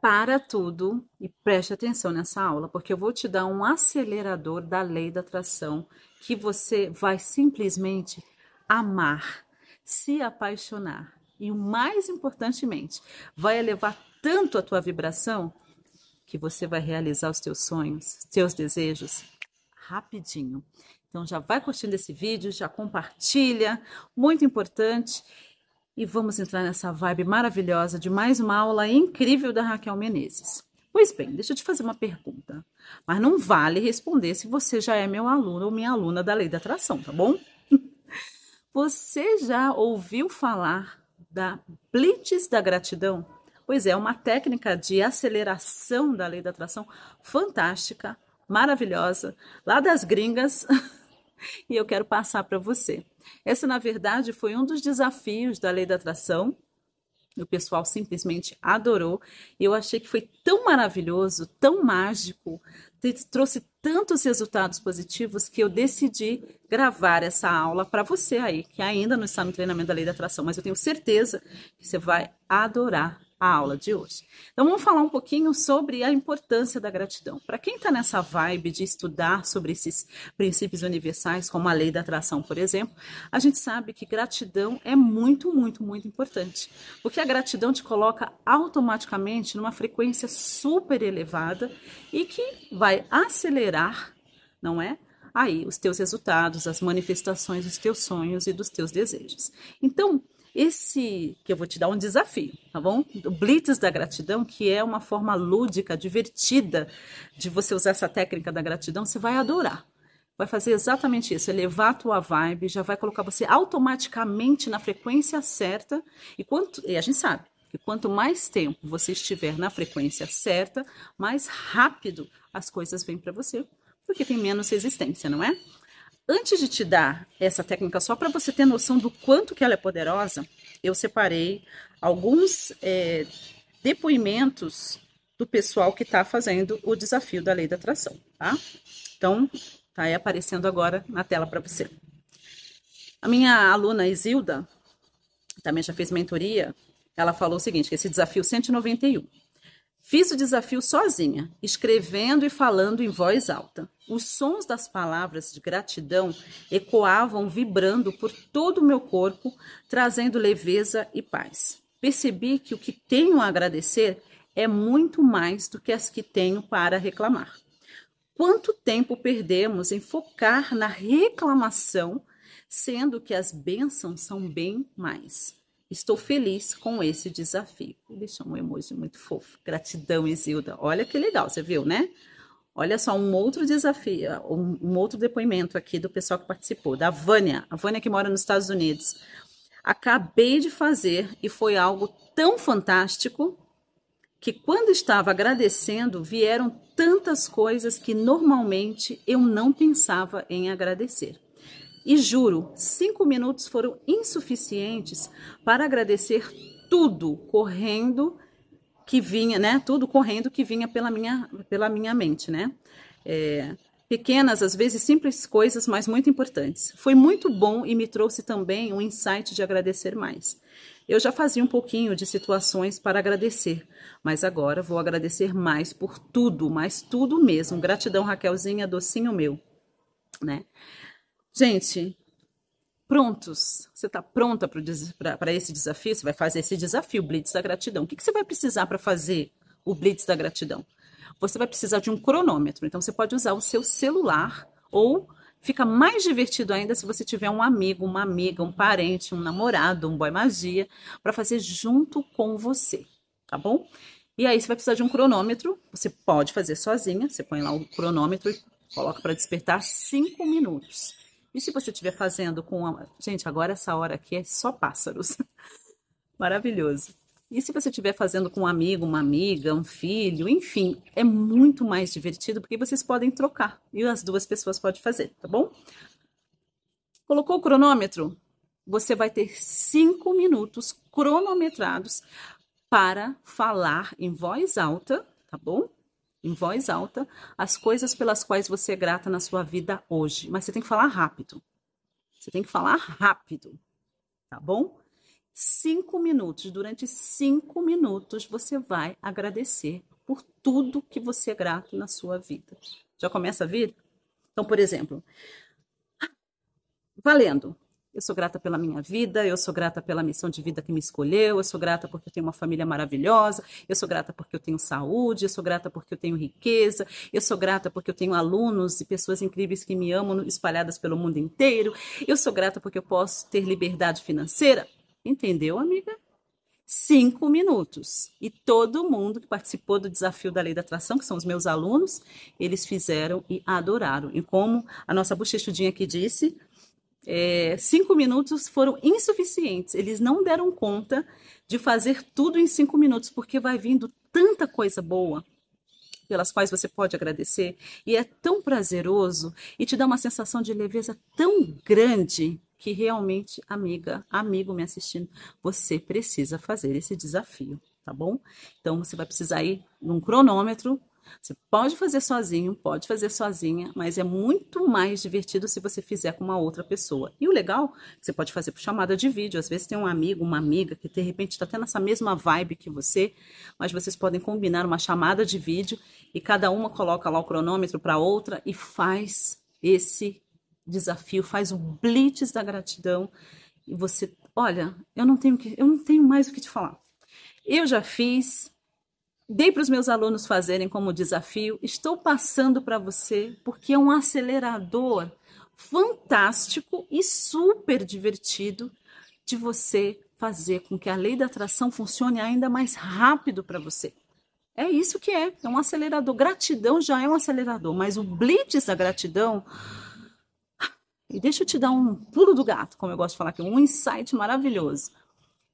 para tudo e preste atenção nessa aula, porque eu vou te dar um acelerador da lei da atração que você vai simplesmente amar, se apaixonar e o mais importantemente, vai elevar tanto a tua vibração que você vai realizar os teus sonhos, teus desejos rapidinho. Então já vai curtindo esse vídeo, já compartilha, muito importante. E vamos entrar nessa vibe maravilhosa de mais uma aula incrível da Raquel Menezes. Pois bem, deixa eu te fazer uma pergunta. Mas não vale responder se você já é meu aluno ou minha aluna da lei da atração, tá bom? Você já ouviu falar da Blitz da gratidão? Pois é, uma técnica de aceleração da lei da atração fantástica, maravilhosa, lá das gringas, e eu quero passar para você. Essa, na verdade, foi um dos desafios da lei da atração. O pessoal simplesmente adorou. E eu achei que foi tão maravilhoso, tão mágico, trouxe tantos resultados positivos que eu decidi gravar essa aula para você aí, que ainda não está no treinamento da lei da atração, mas eu tenho certeza que você vai adorar a aula de hoje. Então vamos falar um pouquinho sobre a importância da gratidão. Para quem está nessa vibe de estudar sobre esses princípios universais, como a lei da atração, por exemplo, a gente sabe que gratidão é muito, muito, muito importante, porque a gratidão te coloca automaticamente numa frequência super elevada e que vai acelerar, não é? Aí os teus resultados, as manifestações dos teus sonhos e dos teus desejos. Então, esse que eu vou te dar um desafio, tá bom? O Blitz da gratidão, que é uma forma lúdica, divertida de você usar essa técnica da gratidão, você vai adorar. Vai fazer exatamente isso, elevar a tua vibe, já vai colocar você automaticamente na frequência certa. E quanto, e a gente sabe que quanto mais tempo você estiver na frequência certa, mais rápido as coisas vêm para você, porque tem menos resistência, não é? Antes de te dar essa técnica, só para você ter noção do quanto que ela é poderosa, eu separei alguns é, depoimentos do pessoal que está fazendo o desafio da lei da atração, tá? Então, tá aí aparecendo agora na tela para você. A minha aluna Isilda, também já fez mentoria, ela falou o seguinte, que esse desafio 191 Fiz o desafio sozinha, escrevendo e falando em voz alta. Os sons das palavras de gratidão ecoavam vibrando por todo o meu corpo, trazendo leveza e paz. Percebi que o que tenho a agradecer é muito mais do que as que tenho para reclamar. Quanto tempo perdemos em focar na reclamação, sendo que as bênçãos são bem mais? Estou feliz com esse desafio. Deixa um emoji muito fofo. Gratidão, Isilda. Olha que legal, você viu, né? Olha só, um outro desafio, um, outro depoimento aqui do pessoal que participou, da Vânia, a Vânia que mora nos Estados Unidos. Acabei de fazer e foi algo tão fantástico que quando estava agradecendo, vieram tantas coisas que normalmente eu não pensava em agradecer. E juro, cinco minutos foram insuficientes para agradecer tudo correndo que vinha, né? Tudo correndo que vinha pela minha, pela minha mente, né? É, pequenas, às vezes simples coisas, mas muito importantes. Foi muito bom e me trouxe também um insight de agradecer mais. Eu já fazia um pouquinho de situações para agradecer, mas agora vou agradecer mais por tudo, mais tudo mesmo. Gratidão, Raquelzinha, docinho meu, né? Gente, prontos? Você está pronta para esse desafio? Você vai fazer esse desafio, Blitz da Gratidão. O que, que você vai precisar para fazer o Blitz da Gratidão? Você vai precisar de um cronômetro. Então, você pode usar o seu celular ou fica mais divertido ainda se você tiver um amigo, uma amiga, um parente, um namorado, um boy magia para fazer junto com você, tá bom? E aí você vai precisar de um cronômetro. Você pode fazer sozinha. Você põe lá o cronômetro e coloca para despertar cinco minutos. E se você estiver fazendo com. Uma... Gente, agora essa hora aqui é só pássaros. Maravilhoso. E se você estiver fazendo com um amigo, uma amiga, um filho, enfim, é muito mais divertido porque vocês podem trocar e as duas pessoas podem fazer, tá bom? Colocou o cronômetro? Você vai ter cinco minutos cronometrados para falar em voz alta, tá bom? Em voz alta as coisas pelas quais você é grata na sua vida hoje. Mas você tem que falar rápido. Você tem que falar rápido, tá bom? cinco minutos. Durante cinco minutos você vai agradecer por tudo que você é grato na sua vida. Já começa a vir? Então, por exemplo, valendo. Eu sou grata pela minha vida, eu sou grata pela missão de vida que me escolheu, eu sou grata porque eu tenho uma família maravilhosa, eu sou grata porque eu tenho saúde, eu sou grata porque eu tenho riqueza, eu sou grata porque eu tenho alunos e pessoas incríveis que me amam espalhadas pelo mundo inteiro, eu sou grata porque eu posso ter liberdade financeira. Entendeu, amiga? Cinco minutos. E todo mundo que participou do desafio da lei da atração, que são os meus alunos, eles fizeram e adoraram. E como a nossa bochechudinha aqui disse, é, cinco minutos foram insuficientes. Eles não deram conta de fazer tudo em cinco minutos, porque vai vindo tanta coisa boa pelas quais você pode agradecer e é tão prazeroso e te dá uma sensação de leveza tão grande que realmente, amiga, amigo me assistindo, você precisa fazer esse desafio, tá bom? Então você vai precisar ir num cronômetro você pode fazer sozinho, pode fazer sozinha, mas é muito mais divertido se você fizer com uma outra pessoa. E o legal, você pode fazer por chamada de vídeo. Às vezes tem um amigo, uma amiga que de repente está tendo essa mesma vibe que você, mas vocês podem combinar uma chamada de vídeo e cada uma coloca lá o cronômetro para outra e faz esse desafio, faz o blitz da gratidão. E você, olha, eu não tenho que, eu não tenho mais o que te falar. Eu já fiz, Dei para os meus alunos fazerem como desafio. Estou passando para você porque é um acelerador fantástico e super divertido de você fazer com que a lei da atração funcione ainda mais rápido para você. É isso que é, é um acelerador. Gratidão já é um acelerador, mas o blitz da gratidão. E deixa eu te dar um pulo do gato, como eu gosto de falar aqui, um insight maravilhoso.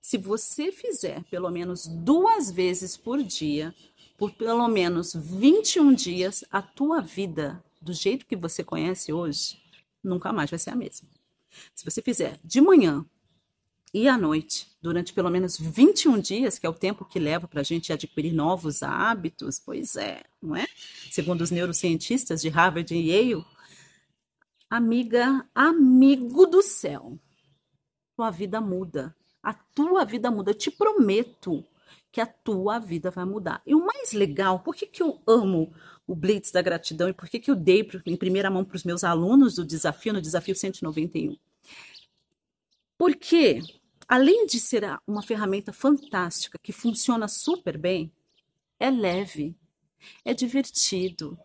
Se você fizer pelo menos duas vezes por dia, por pelo menos 21 dias, a tua vida, do jeito que você conhece hoje, nunca mais vai ser a mesma. Se você fizer de manhã e à noite, durante pelo menos 21 dias, que é o tempo que leva para a gente adquirir novos hábitos, pois é, não é? Segundo os neurocientistas de Harvard e Yale, amiga, amigo do céu, tua vida muda a tua vida muda. Eu te prometo que a tua vida vai mudar. E o mais legal, por que, que eu amo o Blitz da Gratidão e por que, que eu dei em primeira mão para os meus alunos do desafio, no desafio 191? Porque, além de ser uma ferramenta fantástica, que funciona super bem, é leve, é divertido,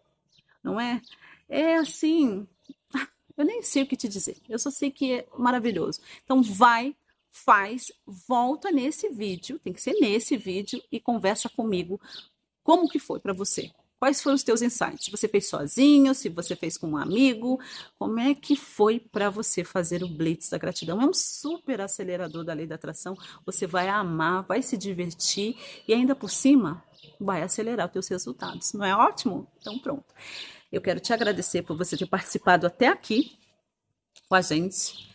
não é? É assim, eu nem sei o que te dizer, eu só sei que é maravilhoso. Então, vai faz, volta nesse vídeo, tem que ser nesse vídeo e conversa comigo como que foi para você. Quais foram os teus insights? Se você fez sozinho, se você fez com um amigo, como é que foi para você fazer o Blitz da gratidão? É um super acelerador da lei da atração. Você vai amar, vai se divertir e ainda por cima vai acelerar os teus resultados. Não é ótimo? Então pronto. Eu quero te agradecer por você ter participado até aqui com a gente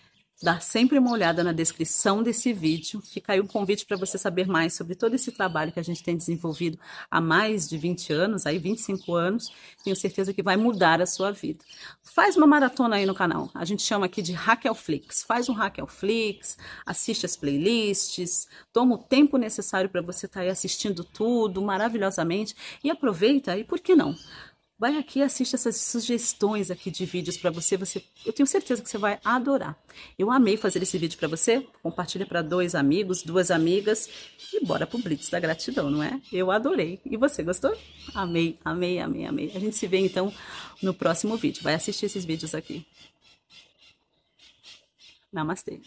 dar sempre uma olhada na descrição desse vídeo. Fica aí um convite para você saber mais sobre todo esse trabalho que a gente tem desenvolvido há mais de 20 anos, aí 25 anos. Tenho certeza que vai mudar a sua vida. Faz uma maratona aí no canal. A gente chama aqui de Raquel Flix. Faz um Raquel Flix, assiste as playlists, toma o tempo necessário para você estar tá aí assistindo tudo maravilhosamente e aproveita e por que não? Vai aqui e assiste essas sugestões aqui de vídeos para você. Você, eu tenho certeza que você vai adorar. Eu amei fazer esse vídeo para você. Compartilha para dois amigos, duas amigas e bora pro Blitz da gratidão, não é? Eu adorei. E você gostou? Amei, amei, amei, amei. A gente se vê então no próximo vídeo. Vai assistir esses vídeos aqui. Namastê.